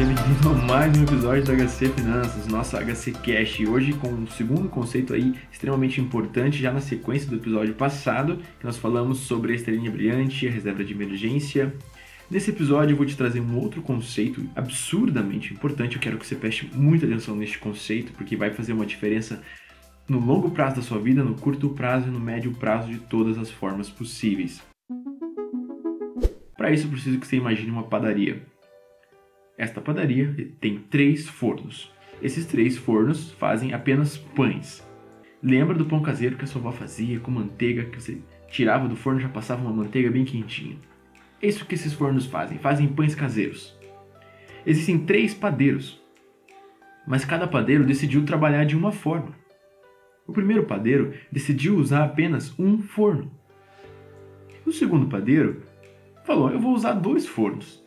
bem-vindo a mais um episódio do HC Finanças, nosso HC Cash. Hoje com um segundo conceito aí extremamente importante, já na sequência do episódio passado, que nós falamos sobre a estrelinha brilhante, a reserva de emergência. Nesse episódio eu vou te trazer um outro conceito absurdamente importante. Eu quero que você preste muita atenção neste conceito, porque vai fazer uma diferença no longo prazo da sua vida, no curto prazo e no médio prazo de todas as formas possíveis. Para isso eu preciso que você imagine uma padaria. Esta padaria tem três fornos. Esses três fornos fazem apenas pães. Lembra do pão caseiro que a sua avó fazia com manteiga que você tirava do forno e já passava uma manteiga bem quentinha? É isso que esses fornos fazem, fazem pães caseiros. Existem três padeiros, mas cada padeiro decidiu trabalhar de uma forma. O primeiro padeiro decidiu usar apenas um forno. O segundo padeiro falou: Eu vou usar dois fornos.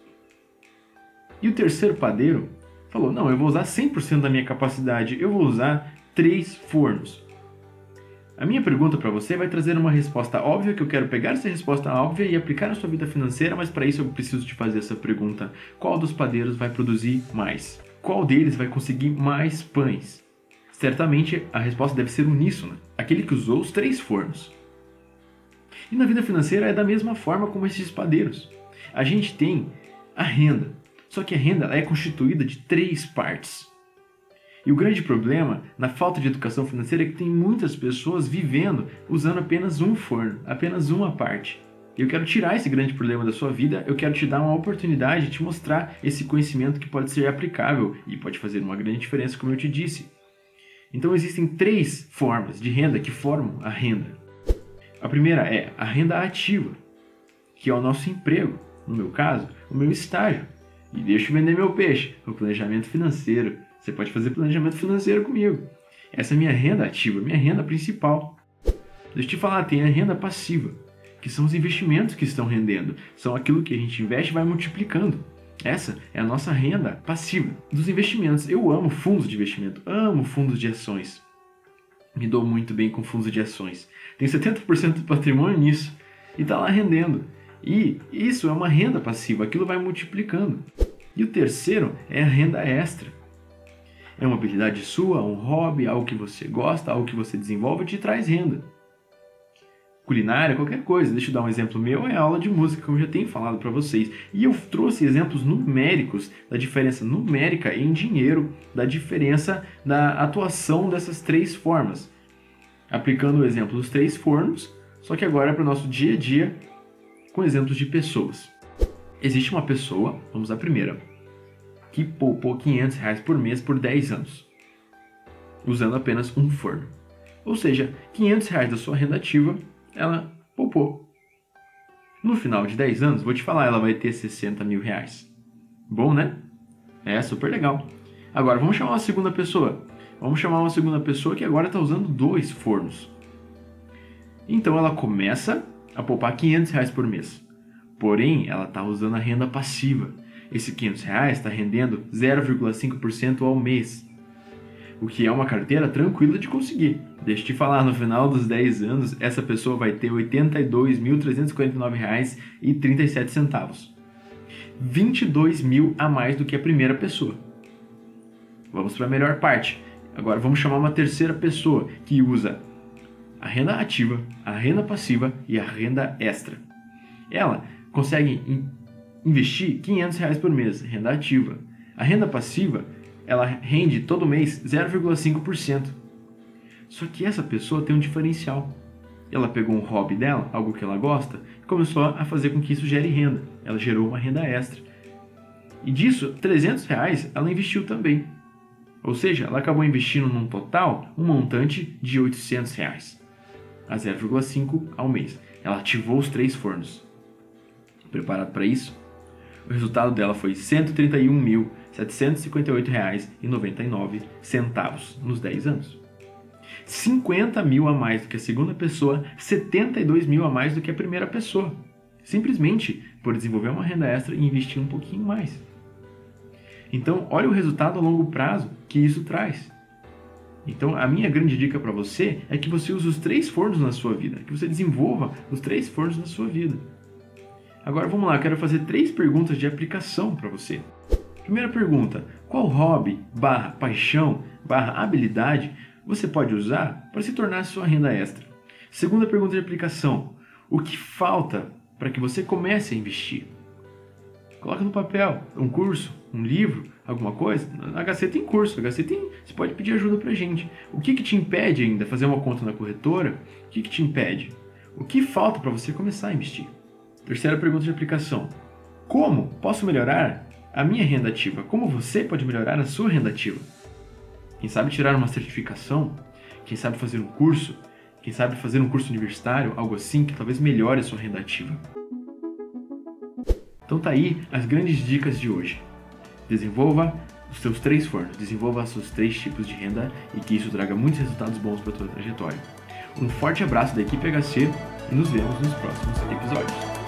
E o terceiro padeiro falou: Não, eu vou usar 100% da minha capacidade, eu vou usar três fornos. A minha pergunta para você vai trazer uma resposta óbvia, que eu quero pegar essa resposta óbvia e aplicar na sua vida financeira, mas para isso eu preciso te fazer essa pergunta: qual dos padeiros vai produzir mais? Qual deles vai conseguir mais pães? Certamente a resposta deve ser uníssona, aquele que usou os três fornos. E na vida financeira é da mesma forma como esses padeiros. A gente tem a renda, só que a renda é constituída de três partes. E o grande problema na falta de educação financeira é que tem muitas pessoas vivendo usando apenas um forno, apenas uma parte. Eu quero tirar esse grande problema da sua vida, eu quero te dar uma oportunidade de te mostrar esse conhecimento que pode ser aplicável e pode fazer uma grande diferença, como eu te disse. Então existem três formas de renda que formam a renda. A primeira é a renda ativa, que é o nosso emprego, no meu caso, o meu estágio. E deixa eu vender meu peixe, o planejamento financeiro. Você pode fazer planejamento financeiro comigo. Essa é a minha renda ativa, minha renda principal. Deixa eu te falar, tem a renda passiva, que são os investimentos que estão rendendo. São aquilo que a gente investe e vai multiplicando. Essa é a nossa renda passiva dos investimentos. Eu amo fundos de investimento, amo fundos de ações. Me dou muito bem com fundos de ações. Tenho 70% do patrimônio nisso e está lá rendendo. E isso é uma renda passiva, aquilo vai multiplicando. E o terceiro é a renda extra. É uma habilidade sua, um hobby, algo que você gosta, algo que você desenvolve e te traz renda. Culinária, qualquer coisa. Deixa eu dar um exemplo meu, é a aula de música, que eu já tenho falado para vocês. E eu trouxe exemplos numéricos da diferença numérica em dinheiro, da diferença da atuação dessas três formas. Aplicando o exemplo dos três fornos, só que agora é para o nosso dia a dia com exemplos de pessoas. Existe uma pessoa, vamos à primeira, que poupou 500 reais por mês por 10 anos, usando apenas um forno. Ou seja, 500 reais da sua renda ativa, ela poupou. No final de 10 anos, vou te falar, ela vai ter 60 mil reais. Bom, né? É super legal. Agora, vamos chamar uma segunda pessoa. Vamos chamar uma segunda pessoa que agora está usando dois fornos. Então ela começa a poupar 500 reais por mês. Porém, ela está usando a renda passiva. Esse 500 reais está rendendo 0,5% ao mês, o que é uma carteira tranquila de conseguir. Deixa eu te falar, no final dos 10 anos, essa pessoa vai ter R$ 82.349,37. 22 mil a mais do que a primeira pessoa. Vamos para a melhor parte. Agora vamos chamar uma terceira pessoa que usa a renda ativa, a renda passiva e a renda extra. Ela consegue investir 500 reais por mês, renda ativa. A renda passiva, ela rende todo mês 0,5%. Só que essa pessoa tem um diferencial. Ela pegou um hobby dela, algo que ela gosta, e começou a fazer com que isso gere renda. Ela gerou uma renda extra. E disso, 300 reais ela investiu também. Ou seja, ela acabou investindo num total um montante de 800 reais a 0,5 ao mês. Ela ativou os três fornos. Preparado para isso? O resultado dela foi R$ 131.758,99 nos 10 anos. 50 mil a mais do que a segunda pessoa, 72 mil a mais do que a primeira pessoa. Simplesmente por desenvolver uma renda extra e investir um pouquinho mais. Então, olha o resultado a longo prazo que isso traz. Então, a minha grande dica para você é que você use os três fornos na sua vida, que você desenvolva os três fornos na sua vida. Agora vamos lá, quero fazer três perguntas de aplicação para você. Primeira pergunta: qual hobby, barra paixão, barra habilidade você pode usar para se tornar sua renda extra? Segunda pergunta de aplicação: o que falta para que você comece a investir? Coloca no papel um curso, um livro, alguma coisa. Na HC tem curso, na HC tem. Você pode pedir ajuda pra gente. O que, que te impede ainda fazer uma conta na corretora? O que, que te impede? O que falta para você começar a investir? Terceira pergunta de aplicação: Como posso melhorar a minha renda ativa? Como você pode melhorar a sua renda ativa? Quem sabe tirar uma certificação? Quem sabe fazer um curso? Quem sabe fazer um curso universitário, algo assim que talvez melhore a sua renda ativa. Então tá aí as grandes dicas de hoje. Desenvolva os seus três fornos, desenvolva os seus três tipos de renda e que isso traga muitos resultados bons para a sua trajetória. Um forte abraço da equipe HC e nos vemos nos próximos episódios.